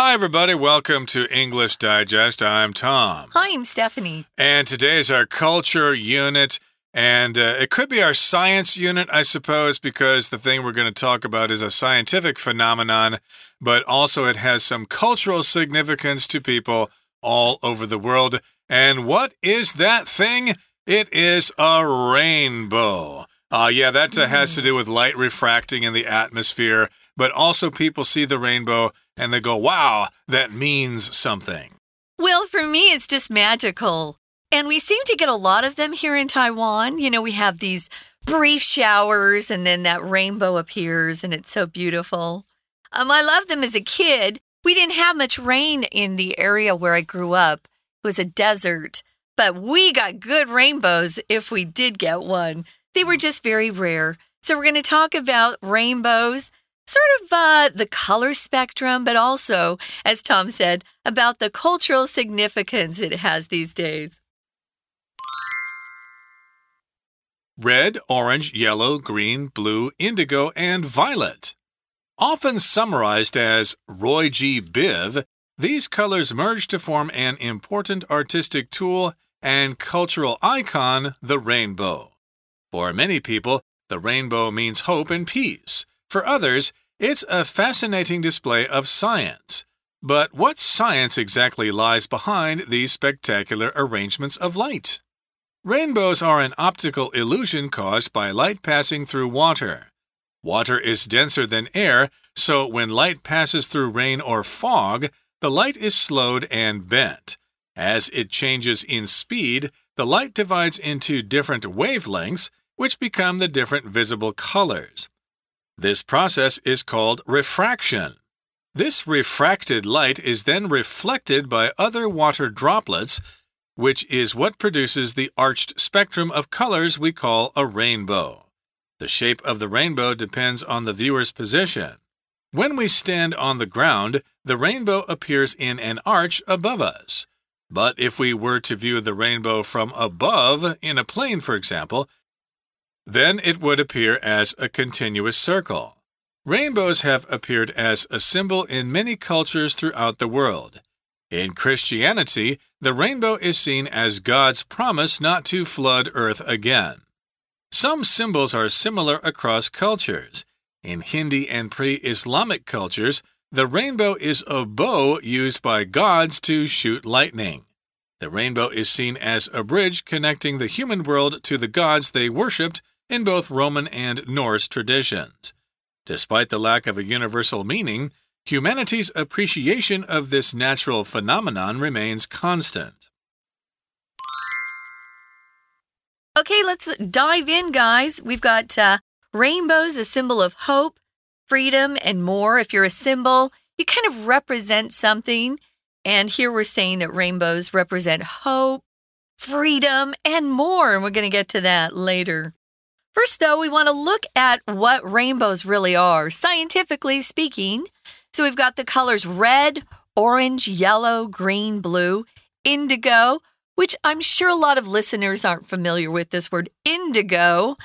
Hi, everybody. Welcome to English Digest. I'm Tom. Hi, I'm Stephanie. And today is our culture unit. And uh, it could be our science unit, I suppose, because the thing we're going to talk about is a scientific phenomenon, but also it has some cultural significance to people all over the world. And what is that thing? It is a rainbow. Uh, yeah, that uh, has to do with light refracting in the atmosphere, but also people see the rainbow and they go, wow, that means something. Well, for me, it's just magical. And we seem to get a lot of them here in Taiwan. You know, we have these brief showers and then that rainbow appears and it's so beautiful. Um, I loved them as a kid. We didn't have much rain in the area where I grew up. It was a desert, but we got good rainbows if we did get one. They were just very rare. So we're going to talk about rainbows, sort of uh, the color spectrum, but also, as Tom said, about the cultural significance it has these days. Red, orange, yellow, green, blue, indigo, and violet. Often summarized as Roy G. Biv, these colors merge to form an important artistic tool and cultural icon, the rainbow. For many people, the rainbow means hope and peace. For others, it's a fascinating display of science. But what science exactly lies behind these spectacular arrangements of light? Rainbows are an optical illusion caused by light passing through water. Water is denser than air, so when light passes through rain or fog, the light is slowed and bent. As it changes in speed, the light divides into different wavelengths, which become the different visible colors. This process is called refraction. This refracted light is then reflected by other water droplets which is what produces the arched spectrum of colors we call a rainbow. The shape of the rainbow depends on the viewer's position. When we stand on the ground, the rainbow appears in an arch above us. But if we were to view the rainbow from above, in a plane, for example, then it would appear as a continuous circle. Rainbows have appeared as a symbol in many cultures throughout the world. In Christianity, the rainbow is seen as God's promise not to flood earth again. Some symbols are similar across cultures. In Hindi and pre Islamic cultures, the rainbow is a bow used by gods to shoot lightning. The rainbow is seen as a bridge connecting the human world to the gods they worshipped in both Roman and Norse traditions. Despite the lack of a universal meaning, Humanity's appreciation of this natural phenomenon remains constant. Okay, let's dive in, guys. We've got uh, rainbows, a symbol of hope, freedom, and more. If you're a symbol, you kind of represent something. And here we're saying that rainbows represent hope, freedom, and more. And we're going to get to that later. First, though, we want to look at what rainbows really are, scientifically speaking. So we've got the colors red, orange, yellow, green, blue, indigo, which I'm sure a lot of listeners aren't familiar with this word indigo,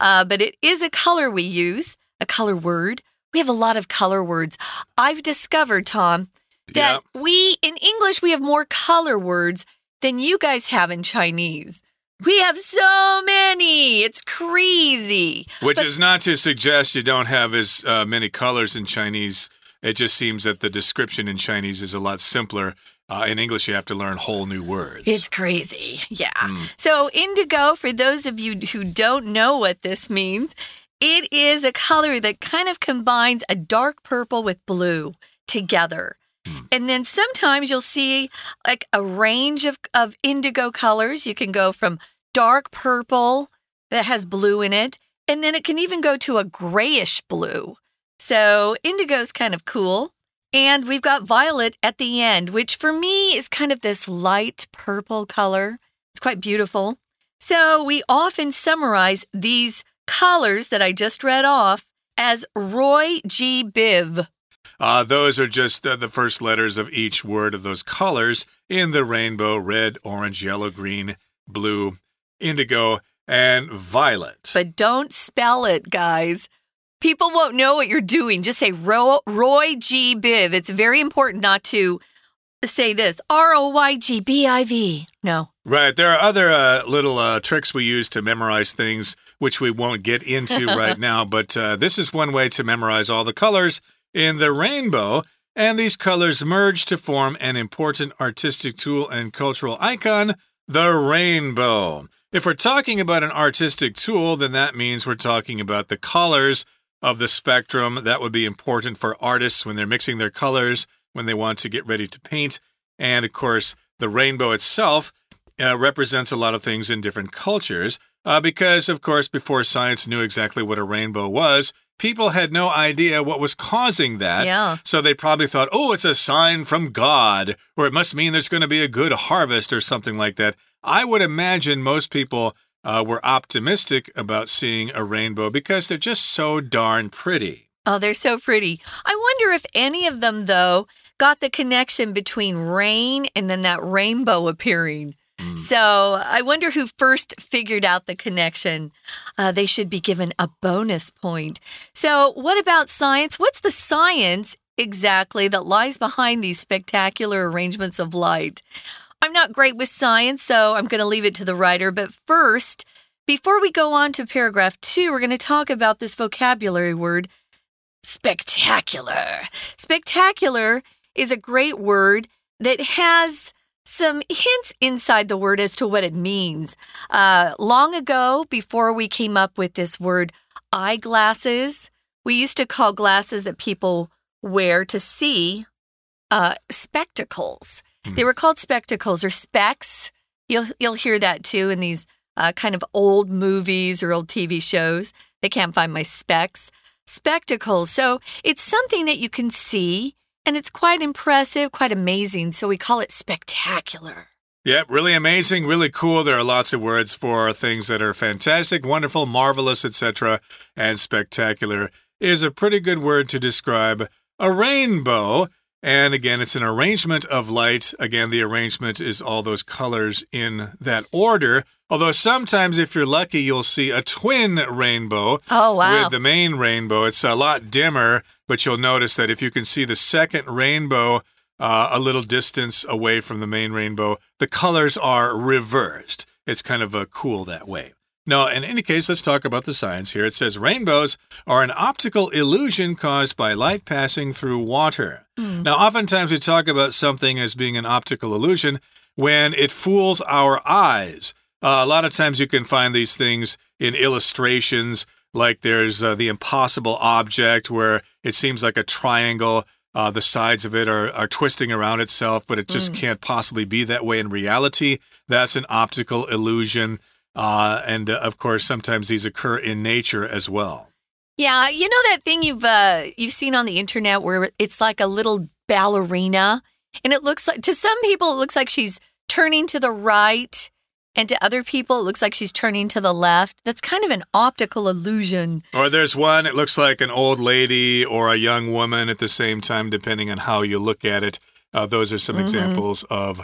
uh, but it is a color we use, a color word. We have a lot of color words. I've discovered, Tom, that yep. we, in English, we have more color words than you guys have in Chinese. We have so many. It's crazy. Which but, is not to suggest you don't have as uh, many colors in Chinese it just seems that the description in Chinese is a lot simpler. Uh, in English, you have to learn whole new words. It's crazy. Yeah. Mm. So, indigo, for those of you who don't know what this means, it is a color that kind of combines a dark purple with blue together. And then sometimes you'll see like a range of, of indigo colors. You can go from dark purple that has blue in it, and then it can even go to a grayish blue. So indigo's kind of cool. And we've got violet at the end, which for me is kind of this light purple color. It's quite beautiful. So we often summarize these colors that I just read off as Roy G. Biv. Uh, those are just uh, the first letters of each word of those colors in the rainbow red, orange, yellow, green, blue, indigo, and violet. But don't spell it, guys. people won't know what you're doing. Just say Ro Roy G. Biv. It's very important not to say this R O Y G B I V. No. Right. There are other uh, little uh, tricks we use to memorize things, which we won't get into right now. But uh, this is one way to memorize all the colors in the rainbow. And these colors merge to form an important artistic tool and cultural icon, the rainbow. If we're talking about an artistic tool, then that means we're talking about the colors of the spectrum. That would be important for artists when they're mixing their colors, when they want to get ready to paint. And of course, the rainbow itself uh, represents a lot of things in different cultures. Uh, because, of course, before science knew exactly what a rainbow was, people had no idea what was causing that. Yeah. So they probably thought, oh, it's a sign from God, or it must mean there's going to be a good harvest or something like that. I would imagine most people uh, were optimistic about seeing a rainbow because they're just so darn pretty. Oh, they're so pretty. I wonder if any of them, though, got the connection between rain and then that rainbow appearing. Hmm. So I wonder who first figured out the connection. Uh, they should be given a bonus point. So, what about science? What's the science exactly that lies behind these spectacular arrangements of light? I'm not great with science, so I'm going to leave it to the writer. But first, before we go on to paragraph two, we're going to talk about this vocabulary word spectacular. Spectacular is a great word that has some hints inside the word as to what it means. Uh, long ago, before we came up with this word eyeglasses, we used to call glasses that people wear to see uh, spectacles. They were called spectacles or specs. You'll you'll hear that too in these uh, kind of old movies or old TV shows. They can't find my specs. Spectacles. So it's something that you can see, and it's quite impressive, quite amazing. So we call it spectacular. Yep, really amazing, really cool. There are lots of words for things that are fantastic, wonderful, marvelous, etc. And spectacular is a pretty good word to describe a rainbow. And again, it's an arrangement of light. Again, the arrangement is all those colors in that order. Although sometimes, if you're lucky, you'll see a twin rainbow Oh, wow. with the main rainbow. It's a lot dimmer, but you'll notice that if you can see the second rainbow uh, a little distance away from the main rainbow, the colors are reversed. It's kind of uh, cool that way. Now, in any case, let's talk about the science here. It says rainbows are an optical illusion caused by light passing through water. Now, oftentimes we talk about something as being an optical illusion when it fools our eyes. Uh, a lot of times you can find these things in illustrations, like there's uh, the impossible object where it seems like a triangle. Uh, the sides of it are, are twisting around itself, but it just can't possibly be that way in reality. That's an optical illusion. Uh, and uh, of course, sometimes these occur in nature as well. Yeah, you know that thing you've uh, you've seen on the internet where it's like a little ballerina, and it looks like to some people it looks like she's turning to the right, and to other people it looks like she's turning to the left. That's kind of an optical illusion. Or there's one, it looks like an old lady or a young woman at the same time, depending on how you look at it. Uh, those are some examples of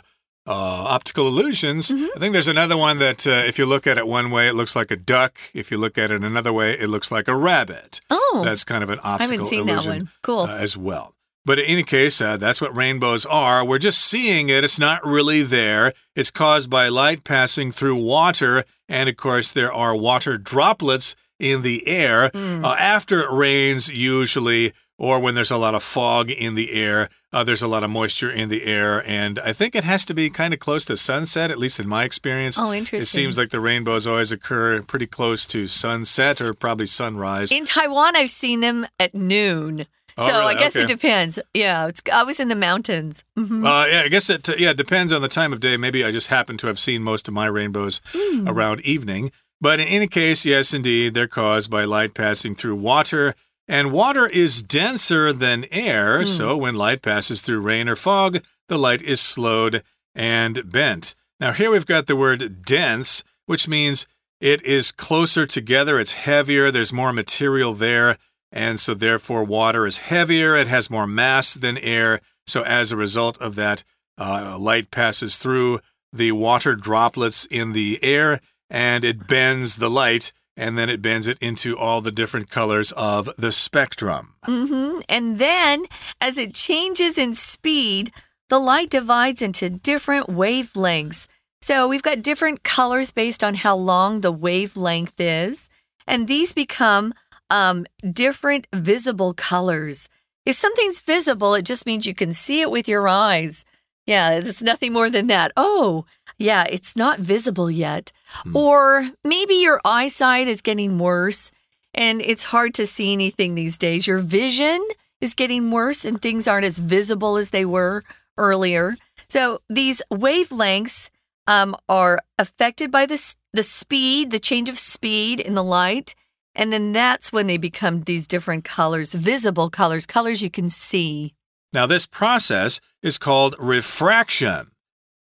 uh, optical illusions. I think there's another one that uh, if you look at it one way, it looks like a duck. If you look at it another way, it looks like a rabbit. Oh, That's kind of an I optical haven't seen illusion that one. Cool. uh, as well. But in any case, uh, that's what rainbows are. We're just seeing it. It's not really there. It's caused by light passing through water. And of course, there are water droplets in the air Hmm. uh, after it rains, usually, or when there's a lot of fog in the air. Uh, there's a lot of moisture in the air. And I think it has to be kind of close to sunset, at least in my experience. Oh, interesting. It seems like the rainbows always occur pretty close to sunset or probably sunrise. in Taiwan, I've seen them at noon. Oh, so I really? guess it depends. Yeah, it's I was in the mountains. Mhm. Uh, yeah, I guess it yeah it depends on the time of day. Maybe I just happen to have seen most of my rainbows Hmm. around evening. But in any case, yes, indeed, they're caused by light passing through water. And water is denser than air, so when light passes through rain or fog, the light is slowed and bent. Now, here we've got the word dense, which means it is closer together, it's heavier, there's more material there, and so therefore water is heavier, it has more mass than air. So as a result of that, uh, light passes through the water droplets in the air and it bends the light and then it bends it into all the different colors of the spectrum. Mm -hmm. And then, as it changes in speed, the light divides into different wavelengths. So we've got different colors based on how long the wavelength is, and these become um, different visible colors. If something's visible, it just means you can see it with your eyes. Yeah, it's nothing more than that. Oh, yeah, it's not visible yet. Hmm. Or maybe your eyesight is getting worse and it's hard to see anything these days. Your vision is getting worse and things aren't as visible as they were earlier. So these wavelengths um, are affected by the, the speed, the change of speed in the light. And then that's when they become these different colors, visible colors, colors you can see. Now, this process is called refraction.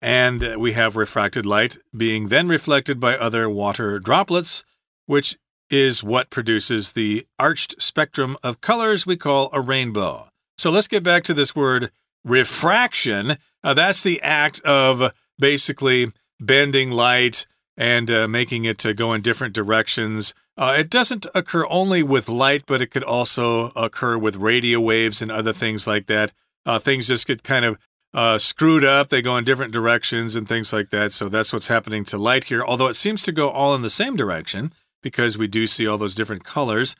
And we have refracted light being then reflected by other water droplets, which is what produces the arched spectrum of colors we call a rainbow. So let's get back to this word refraction. Uh, that's the act of basically bending light and uh, making it to go in different directions. Uh, it doesn't occur only with light, but it could also occur with radio waves and other things like that. Uh, things just get kind of uh, screwed up. They go in different directions and things like that. So that's what's happening to light here, although it seems to go all in the same direction because we do see all those different colors.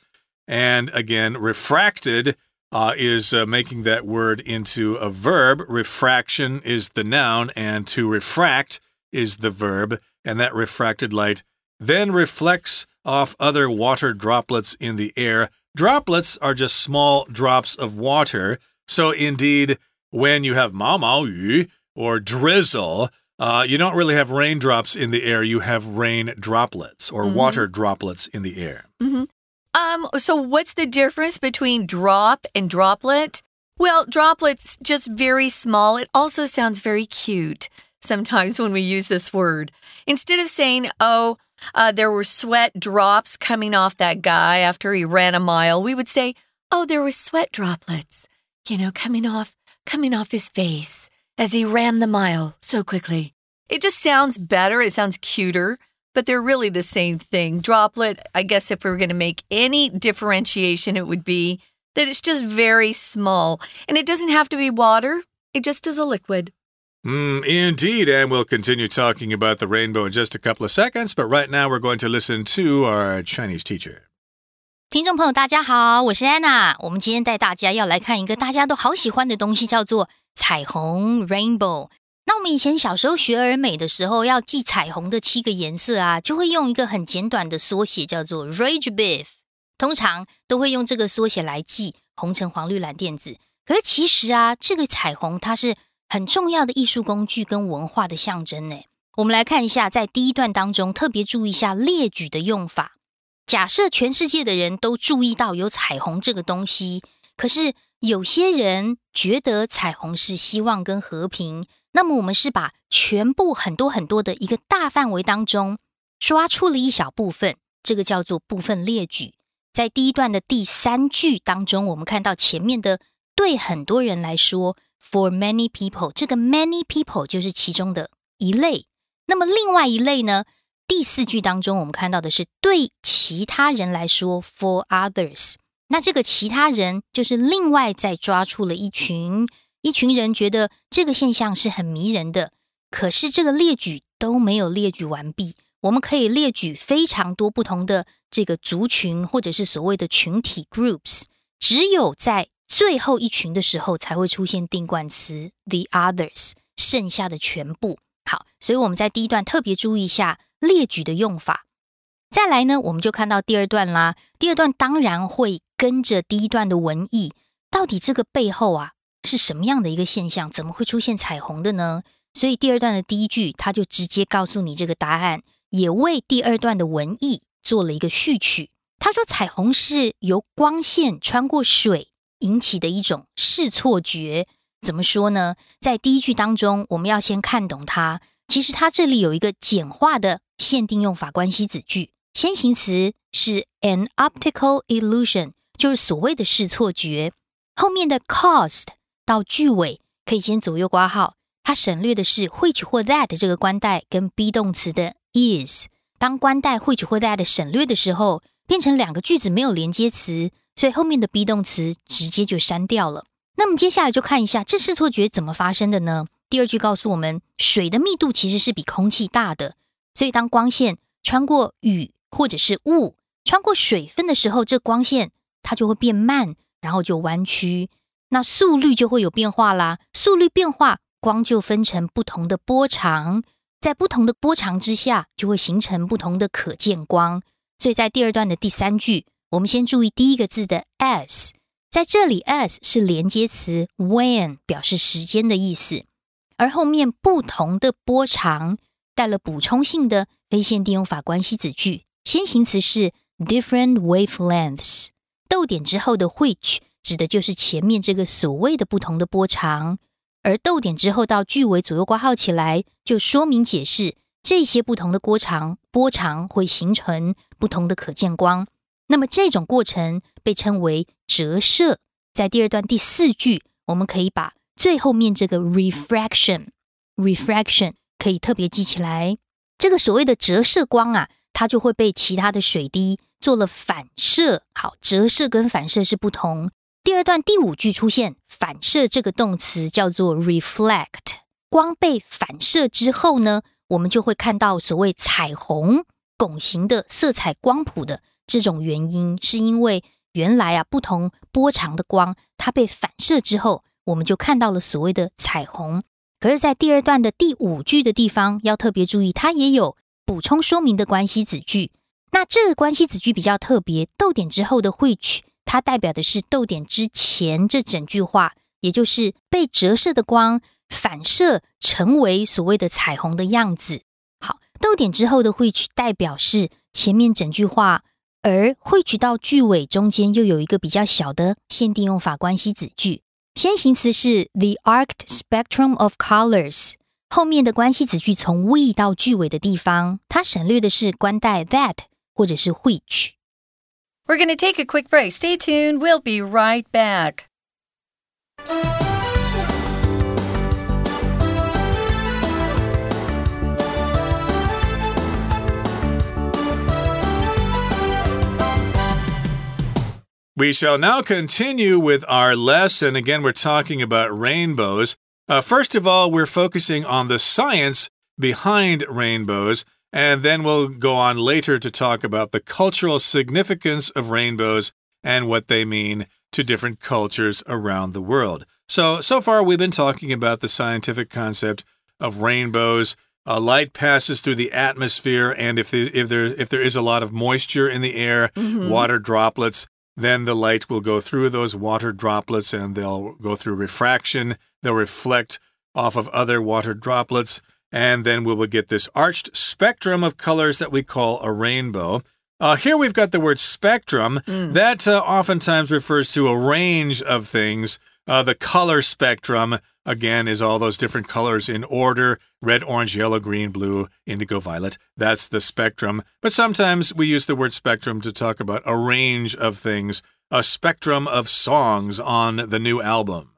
And again, refracted uh, is uh, making that word into a verb. Refraction is the noun, and to refract is the verb. And that refracted light then reflects off other water droplets in the air. Droplets are just small drops of water. So, indeed, when you have ma mao yu or drizzle, uh, you don't really have raindrops in the air. You have rain droplets or mm -hmm. water droplets in the air. Mm -hmm. Um, so what's the difference between drop and droplet? Well, droplets just very small. It also sounds very cute sometimes when we use this word. Instead of saying, oh, uh, there were sweat drops coming off that guy after he ran a mile, we would say, oh, there were sweat droplets, you know, coming off, coming off his face as he ran the mile so quickly. It just sounds better. It sounds cuter but they're really the same thing. Droplet, I guess if we were going to make any differentiation, it would be that it's just very small. And it doesn't have to be water, it just is a liquid. Mm, indeed, and we'll continue talking about the rainbow in just a couple of seconds, but right now we're going to listen to our Chinese teacher. 听众朋友，大家好，我是安娜。我们今天带大家要来看一个大家都好喜欢的东西，叫做彩虹 （rainbow）。那我们以前小时候学儿美的时候，要记彩虹的七个颜色啊，就会用一个很简短的缩写，叫做 RAGBIF。通常都会用这个缩写来记红橙黄绿蓝靛紫。可是其实啊，这个彩虹它是 很重要的艺术工具跟文化的象征呢。我们来看一下，在第一段当中，特别注意一下列举的用法。假设全世界的人都注意到有彩虹这个东西，可是有些人觉得彩虹是希望跟和平。那么我们是把全部很多很多的一个大范围当中抓出了一小部分，这个叫做部分列举。在第一段的第三句当中，我们看到前面的对很多人来说，for many people，这个 many people 就是其中的一类。那么另外一类呢？第四句当中我们看到的是对其他人来说，for others。那这个其他人就是另外再抓出了一群。一群人觉得这个现象是很迷人的，可是这个列举都没有列举完毕。我们可以列举非常多不同的这个族群，或者是所谓的群体 （groups）。只有在最后一群的时候，才会出现定冠词 “the others”，剩下的全部。好，所以我们在第一段特别注意一下列举的用法。再来呢，我们就看到第二段啦。第二段当然会跟着第一段的文意，到底这个背后啊。是什么样的一个现象？怎么会出现彩虹的呢？所以第二段的第一句，他就直接告诉你这个答案，也为第二段的文意做了一个序曲。他说，彩虹是由光线穿过水引起的一种视错觉。怎么说呢？在第一句当中，我们要先看懂它。其实它这里有一个简化的限定用法关系子句，先行词是 an optical illusion，就是所谓的视错觉。后面的 caused。到句尾可以先左右挂号，它省略的是 which 或 that 这个关代跟 be 动词的 is，当关带 which 或 that 省略的时候，变成两个句子没有连接词，所以后面的 be 动词直接就删掉了。那么接下来就看一下这视错觉怎么发生的呢？第二句告诉我们，水的密度其实是比空气大的，所以当光线穿过雨或者是雾，穿过水分的时候，这光线它就会变慢，然后就弯曲，那速率就会有变化啦。速率变化，光就分成不同的波长。在不同的波长之下，就会形成不同的可见光。所以在第二段的第三句，我们先注意第一个字的 as，在这里 as 是连接词，when 表示时间的意思，而后面不同的波长带了补充性的非限定用法关系子句，先行词是 different wavelengths，逗点之后的 which 指的就是前面这个所谓的不同的波长。而逗点之后到句尾左右挂号起来，就说明解释这些不同的波长，波长会形成不同的可见光。那么这种过程被称为折射。在第二段第四句，我们可以把最后面这个 refraction，refraction 可以特别记起来。这个所谓的折射光啊，它就会被其他的水滴做了反射。好，折射跟反射是不同。第二段第五句出现反射这个动词叫做 reflect，光被反射之后呢，我们就会看到所谓彩虹拱形的色彩光谱的这种原因，是因为原来啊不同波长的光它被反射之后，我们就看到了所谓的彩虹。可是，在第二段的第五句的地方要特别注意，它也有补充说明的关系子句。那这个关系子句比较特别，逗点之后的会取。它代表的是逗点之前这整句话，也就是被折射的光反射成为所谓的彩虹的样子。好，逗点之后的 which 代表是前面整句话，而 which 到句尾中间又有一个比较小的限定用法关系子句。先行词是 the arced spectrum of colors，后面的关系子句从 we 到句尾的地方，它省略的是关代 that 或者是 which。We're going to take a quick break. Stay tuned. We'll be right back. We shall now continue with our lesson. Again, we're talking about rainbows. Uh, first of all, we're focusing on the science behind rainbows. And then we'll go on later to talk about the cultural significance of rainbows and what they mean to different cultures around the world. So, so far we've been talking about the scientific concept of rainbows. Uh, light passes through the atmosphere, and if, the, if, there, if there is a lot of moisture in the air, mm -hmm. water droplets, then the light will go through those water droplets and they'll go through refraction. They'll reflect off of other water droplets. And then we will get this arched spectrum of colors that we call a rainbow. Uh, here we've got the word spectrum. Mm. That uh, oftentimes refers to a range of things. Uh, the color spectrum, again, is all those different colors in order red, orange, yellow, green, blue, indigo, violet. That's the spectrum. But sometimes we use the word spectrum to talk about a range of things, a spectrum of songs on the new album.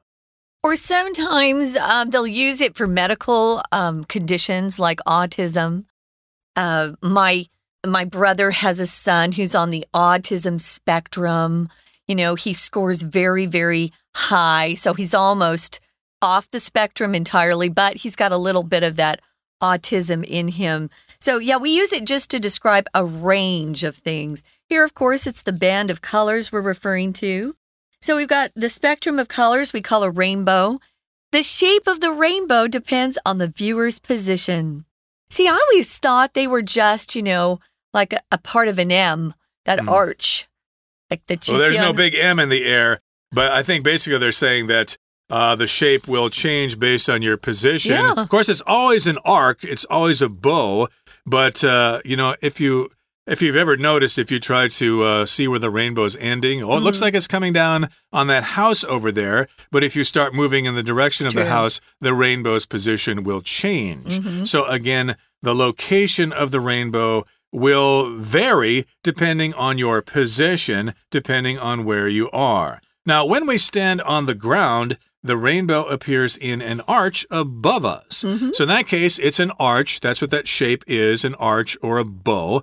Or sometimes um, they'll use it for medical um, conditions like autism. Uh, my my brother has a son who's on the autism spectrum. You know, he scores very, very high, so he's almost off the spectrum entirely, but he's got a little bit of that autism in him. So, yeah, we use it just to describe a range of things. Here, of course, it's the band of colors we're referring to. So we've got the spectrum of colors we call a rainbow. The shape of the rainbow depends on the viewer's position. See, I always thought they were just, you know, like a, a part of an M, that mm. arch. Like the Well, there's no big M in the air, but I think basically they're saying that uh, the shape will change based on your position. Yeah. Of course, it's always an arc, it's always a bow, but, uh, you know, if you if you've ever noticed, if you try to uh, see where the rainbow is ending, oh, it mm looks mm-hmm. like it's coming down on that house over there. But if you start moving in the direction it's of true. the house, the rainbow's position will change. Mm -hmm. So, again, the location of the rainbow will vary depending on your position, depending on where you are. Now, when we stand on the ground, the rainbow appears in an arch above us. So in that case, it's an arch. That's what that shape is an arch or a bow.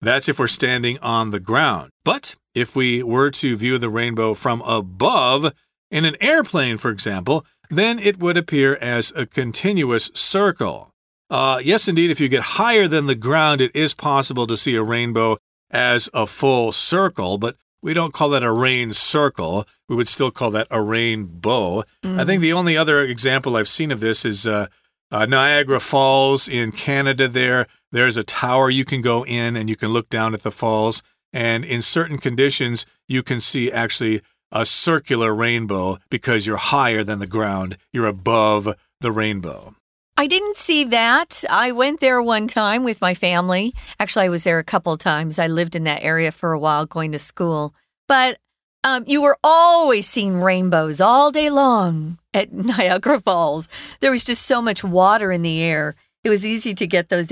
That's if we're standing on the ground. But if we were to view the rainbow from above, in an airplane, for example, then it would appear as a continuous circle. Uh, yes, indeed, if you get higher than the ground, it is possible to see a rainbow as a full circle, but we don't call that a rain circle. We would still call that a rainbow. I think the only other example I've seen of this is uh, uh, Niagara Falls in Canada. There, there's a tower you can go in and you can look down at the falls. And in certain conditions, you can see actually a circular rainbow because you're higher than the ground. You're above the rainbow. I didn't see that. I went there one time with my family. Actually, I was there a couple times. I lived in that area for a while going to school. But um, you were always seeing rainbows all day long at Niagara Falls. There was just so much water in the air. It was easy to get those,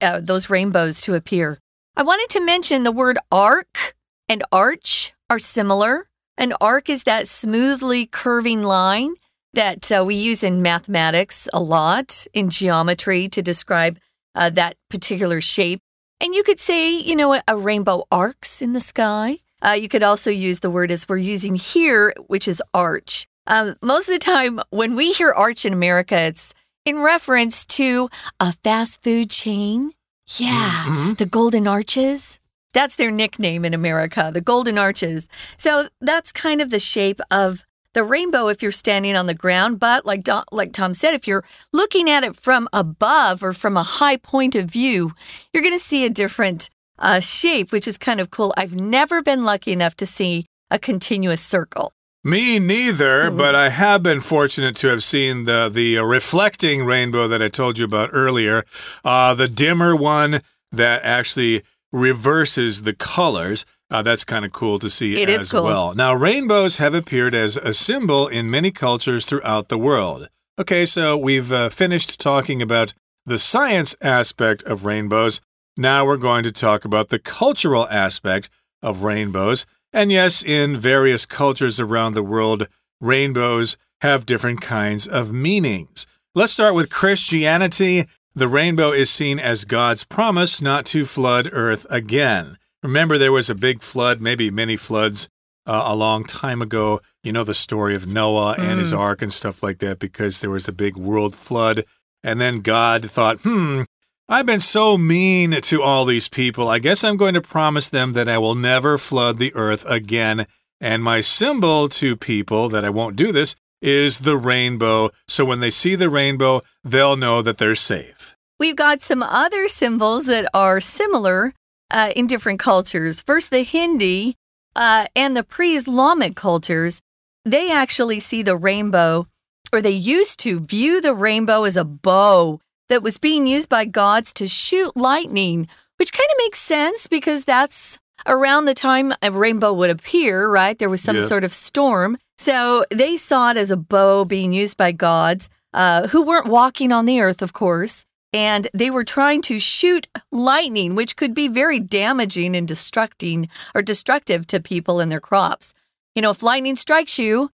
uh, those rainbows to appear. I wanted to mention the word arc and arch are similar. An arc is that smoothly curving line that uh, we use in mathematics a lot, in geometry to describe uh, that particular shape. And you could say, you know, a, a rainbow arcs in the sky. Uh, you could also use the word as we're using here, which is arch. Um, most of the time, when we hear arch in America, it's in reference to a fast food chain. Yeah, Mhm. the Golden Arches. That's their nickname in America, the Golden Arches. So that's kind of the shape of the rainbow if you're standing on the ground. But like like Tom said, if you're looking at it from above or from a high point of view, you're going to see a different uh, shape, which is kind of cool. I've never been lucky enough to see a continuous circle. Me neither, Mhm. but I have been fortunate to have seen the the uh, reflecting rainbow that I told you about earlier. Uh, the dimmer one that actually reverses the colors. Uh, that's kind of cool to see It as cool. well. Now, rainbows have appeared as a symbol in many cultures throughout the world. Okay, so we've uh, finished talking about the science aspect of rainbows. Now we're going to talk about the cultural aspect of rainbows. And yes, in various cultures around the world, rainbows have different kinds of meanings. Let's start with Christianity. The rainbow is seen as God's promise not to flood earth again. Remember, there was a big flood, maybe many floods, uh, a long time ago. You know the story of Noah and his ark and stuff like that because there was a big world flood. And then God thought, hmm, I've been so mean to all these people. I guess I'm going to promise them that I will never flood the earth again. And my symbol to people that I won't do this is the rainbow. So when they see the rainbow, they'll know that they're safe. We've got some other symbols that are similar uh, in different cultures. First, the Hindi uh, and the pre Islamic cultures, they actually see the rainbow, or they used to view the rainbow as a bow that was being used by gods to shoot lightning, which kind of makes sense because that's around the time a rainbow would appear, right? There was some Yes. sort of storm. So they saw it as a bow being used by gods uh, who weren't walking on the earth, of course. And they were trying to shoot lightning, which could be very damaging and destructing or destructive to people and their crops. You know, if lightning strikes you,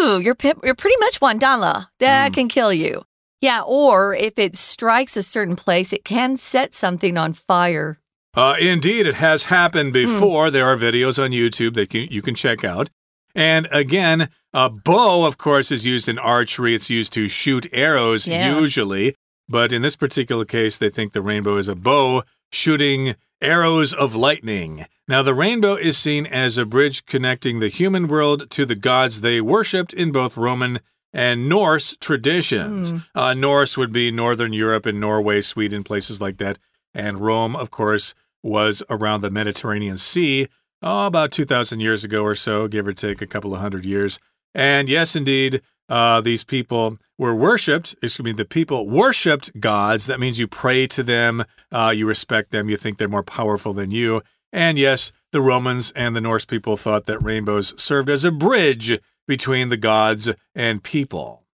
ooh, you're, you're pretty much dollar. That Mm. can kill you. Yeah, or if it strikes a certain place, it can set something on fire. Uh, indeed, it has happened before. There are videos on YouTube that you, you can check out. And again, a bow, of course, is used in archery. It's used to shoot arrows, Yeah. usually. But in this particular case, they think the rainbow is a bow shooting arrows of lightning. Now, the rainbow is seen as a bridge connecting the human world to the gods they worshipped in both Roman and Norse traditions. Uh, Norse would be Northern Europe and Norway, Sweden, places like that. And Rome, of course, was around the Mediterranean Sea oh, about 2,000 years ago or so, give or take a couple of hundred years. And yes, indeed, uh, these people were worshipped. Excuse me, the people worshipped gods. That means you pray to them, uh, you respect them, you think they're more powerful than you. And yes, the Romans and the Norse people thought that rainbows served as a bridge between the gods and people.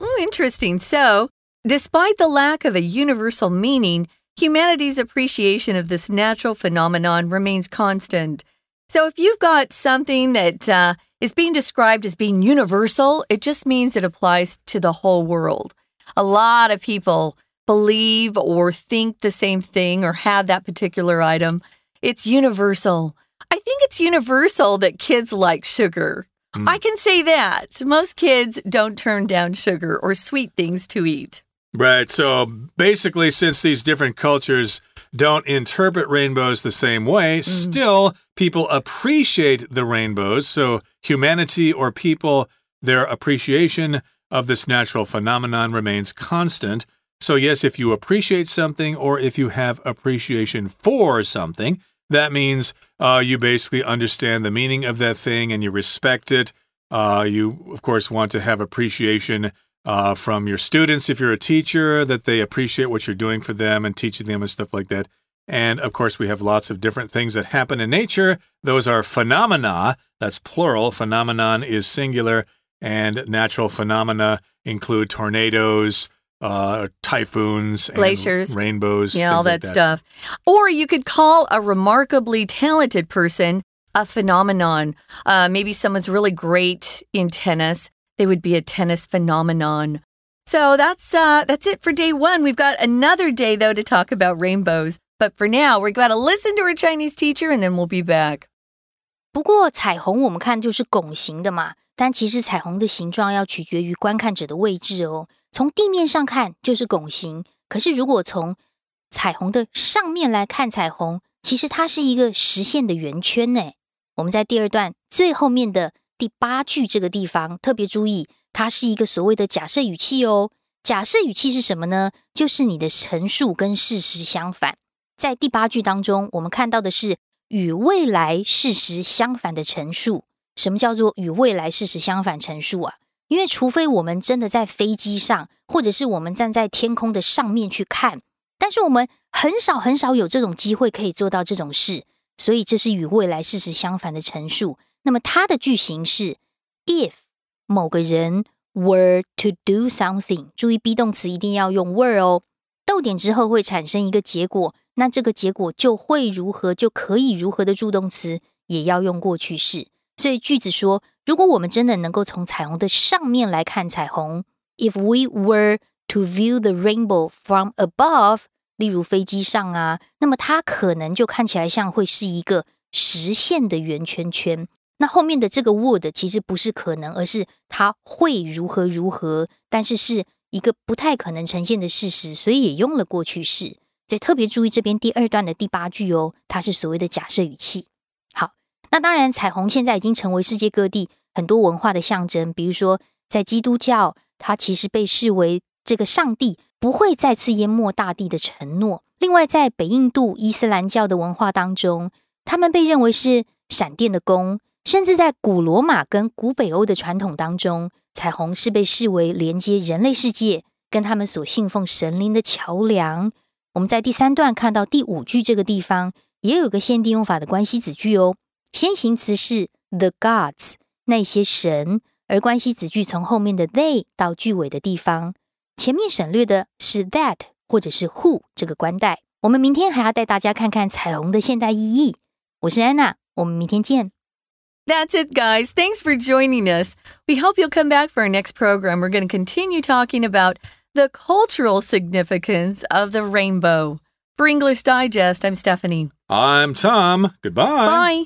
Oh, interesting. So, despite the lack of a universal meaning, humanity's appreciation of this natural phenomenon remains constant. So, if you've got something that uh, is being described as being universal, it just means it applies to the whole world. A lot of people believe or think the same thing or have that particular item. It's universal. I think it's universal that kids like sugar. Mm. I can say that. Most kids don't turn down sugar or sweet things to eat. Right. So basically, since these different cultures don't interpret rainbows the same way, still people appreciate the rainbows. So humanity or people, their appreciation of this natural phenomenon remains constant. So, yes, if you appreciate something or if you have appreciation for something, that means uh, you basically understand the meaning of that thing and you respect it. Uh, you, of course, want to have appreciation uh, from your students if you're a teacher, that they appreciate what you're doing for them and teaching them and stuff like that. And of course, we have lots of different things that happen in nature. Those are phenomena. That's plural. Phenomenon is singular. And natural phenomena include tornadoes, uh, typhoons, and Glaciers. rainbows. Yeah, all that like stuff. Or you could call a remarkably talented person a phenomenon. Uh, maybe someone's really great in tennis. They would be a tennis phenomenon. So that's uh, that's it for day one. We've got another day though to talk about rainbows. But for now, we're going to listen to our Chinese teacher, and then we'll be back. 不过彩虹我们看就是拱形的嘛，但其实彩虹的形状要取决于观看者的位置哦。从地面上看就是拱形，可是如果从彩虹的上面来看彩虹，其实它是一个实线的圆圈呢。我们在第二段最后面的 第八句这个地方特别注意，它是一个所谓的假设语气哦。假设语气是什么呢？就是你的陈述跟事实相反。在第八句当中，我们看到的是与未来事实相反的陈述。什么叫做与未来事实相反陈述啊？因为除非我们真的在飞机上，或者是我们站在天空的上面去看，但是我们很少很少有这种机会可以做到这种事，所以这是与未来事实相反的陈述。那么它的句型是 if 某个人 were to do something，注意 be 动词一定要用 were 哦。逗点之后会产生一个结果，那这个结果就会如何，就可以如何的助动词也要用过去式。所以句子说，如果我们真的能够从彩虹的上面来看彩虹，if we were to view the rainbow from above，例如飞机上啊，那么它可能就看起来像会是一个实线的圆圈圈。那后面的这个 would 其实不是可能，而是它会如何如何，但是是一个不太可能呈现的事实，所以也用了过去式。所以特别注意这边第二段的第八句哦，它是所谓的假设语气。好，那当然，彩虹现在已经成为世界各地很多文化的象征。比如说，在基督教，它其实被视为这个上帝不会再次淹没大地的承诺。另外，在北印度伊斯兰教的文化当中，他们被认为是闪电的弓。甚至在古罗马跟古北欧的传统当中，彩虹是被视为连接人类世界跟他们所信奉神灵的桥梁。我们在第三段看到第五句这个地方，也有个限定用法的关系子句哦。先行词是 the gods 那些神，而关系子句从后面的 they 到句尾的地方，前面省略的是 that 或者是 who 这个冠带。我们明天还要带大家看看彩虹的现代意义。我是安娜，我们明天见。That's it, guys. Thanks for joining us. We hope you'll come back for our next program. We're going to continue talking about the cultural significance of the rainbow. For English Digest, I'm Stephanie. I'm Tom. Goodbye. Bye.